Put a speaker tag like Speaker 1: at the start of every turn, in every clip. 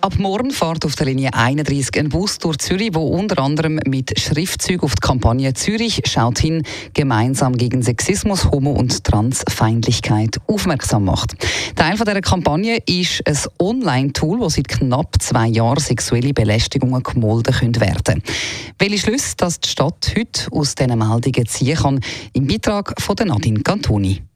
Speaker 1: Ab morgen fährt auf der Linie 31 ein Bus durch Zürich, wo unter anderem mit Schriftzügen auf die Kampagne Zürich schaut hin, gemeinsam gegen Sexismus, Homo- und Transfeindlichkeit aufmerksam macht. Teil von dieser Kampagne ist ein Online-Tool, das seit knapp zwei Jahren sexuelle Belästigungen gemolden werden können. Welche Schlüsse dass die Stadt heute aus diesen Meldungen ziehen kann, im Beitrag von Nadine Cantoni.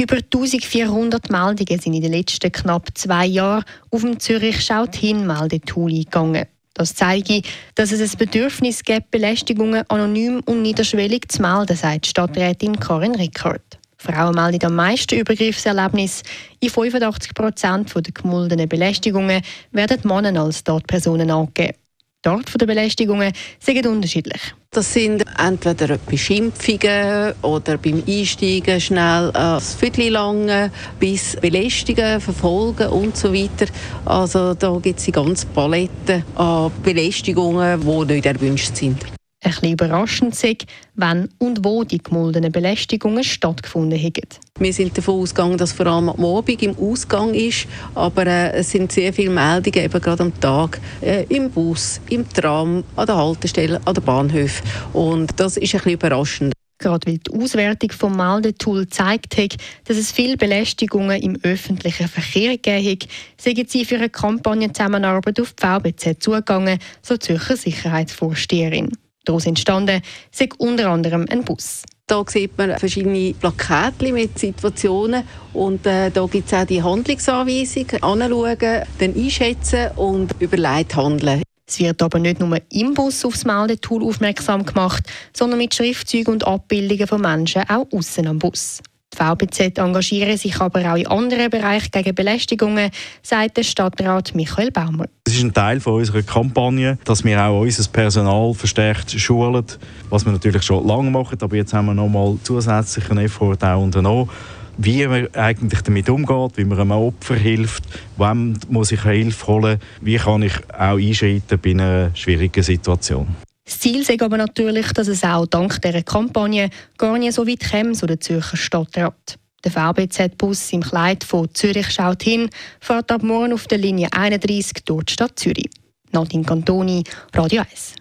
Speaker 2: Über 1400 Meldungen sind in den letzten knapp zwei Jahren auf dem Zürich Schaut hin Meldetool eingegangen. Das zeige, dass es ein Bedürfnis gibt, Belästigungen anonym und niederschwellig zu melden, sagt Stadträtin Karin Rickard. Frauen melden am meisten Übergriffserlebnisse. In 85 Prozent der gemuldenen Belästigungen werden Männer als Tatpersonen angegeben. Die Art der Belästigungen sind unterschiedlich.
Speaker 3: Das sind entweder Beschimpfungen oder beim Einsteigen schnell das Viertel lang bis Belästigen, Verfolgen und so weiter. Also da gibt es die ganze Palette an Belästigungen, die nicht erwünscht sind.
Speaker 2: Ein bisschen überraschend sei, wann und wo die gemuldenen Belästigungen stattgefunden haben.
Speaker 3: Wir sind davon ausgegangen, dass vor allem am Abend im Ausgang ist, aber äh, es sind sehr viele Meldungen, eben gerade am Tag, äh, im Bus, im Tram, an der Haltestelle, an den Bahnhöfen. Und das ist ein bisschen überraschend.
Speaker 2: Gerade weil die Auswertung vom Meldetool gezeigt hat, dass es viele Belästigungen im öffentlichen Verkehr gegeben hat, sind sie für eine Kampagnenzusammenarbeit auf die VBZ zugegangen, so Zürcher Sicherheitsvorsteherin. Daraus entstanden sind unter anderem ein Bus.
Speaker 3: Da sieht man verschiedene Plakate mit Situationen und äh, da gibt es auch die Handlungsanweisung, anschauen, dann einschätzen und überlegt handeln.
Speaker 2: Es wird aber nicht nur im Bus aufs Meldetool aufmerksam gemacht, sondern mit Schriftzeugen und Abbildungen von Menschen auch außen am Bus. VBZ engagieren sich aber auch in anderen Bereichen gegen Belästigungen, sagt der Stadtrat Michael Baumer.
Speaker 4: Es ist ein Teil von unserer Kampagne, dass wir auch unser Personal verstärkt schulen, was wir natürlich schon lange machen, aber jetzt haben wir noch mal zusätzlich einen Effort auch unternommen wie man eigentlich damit umgeht, wie man einem Opfer hilft, wem muss ich Hilfe holen, wie kann ich auch einschreiten bei einer schwierigen Situation.
Speaker 2: Das Ziel ist aber natürlich, dass es auch dank dieser Kampagne gar nicht so weit kommt, so der Zürcher Stadtrat. Der VBZ-Bus im Kleid von Zürich schaut hin, fährt ab morgen auf der Linie 31 durch die Stadt Zürich. Nadine Cantoni, Radio 1.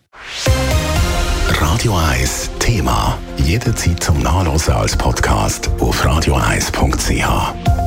Speaker 5: Radio 1 Thema. Jederzeit zum Nachlesen als Podcast auf radio1.ch.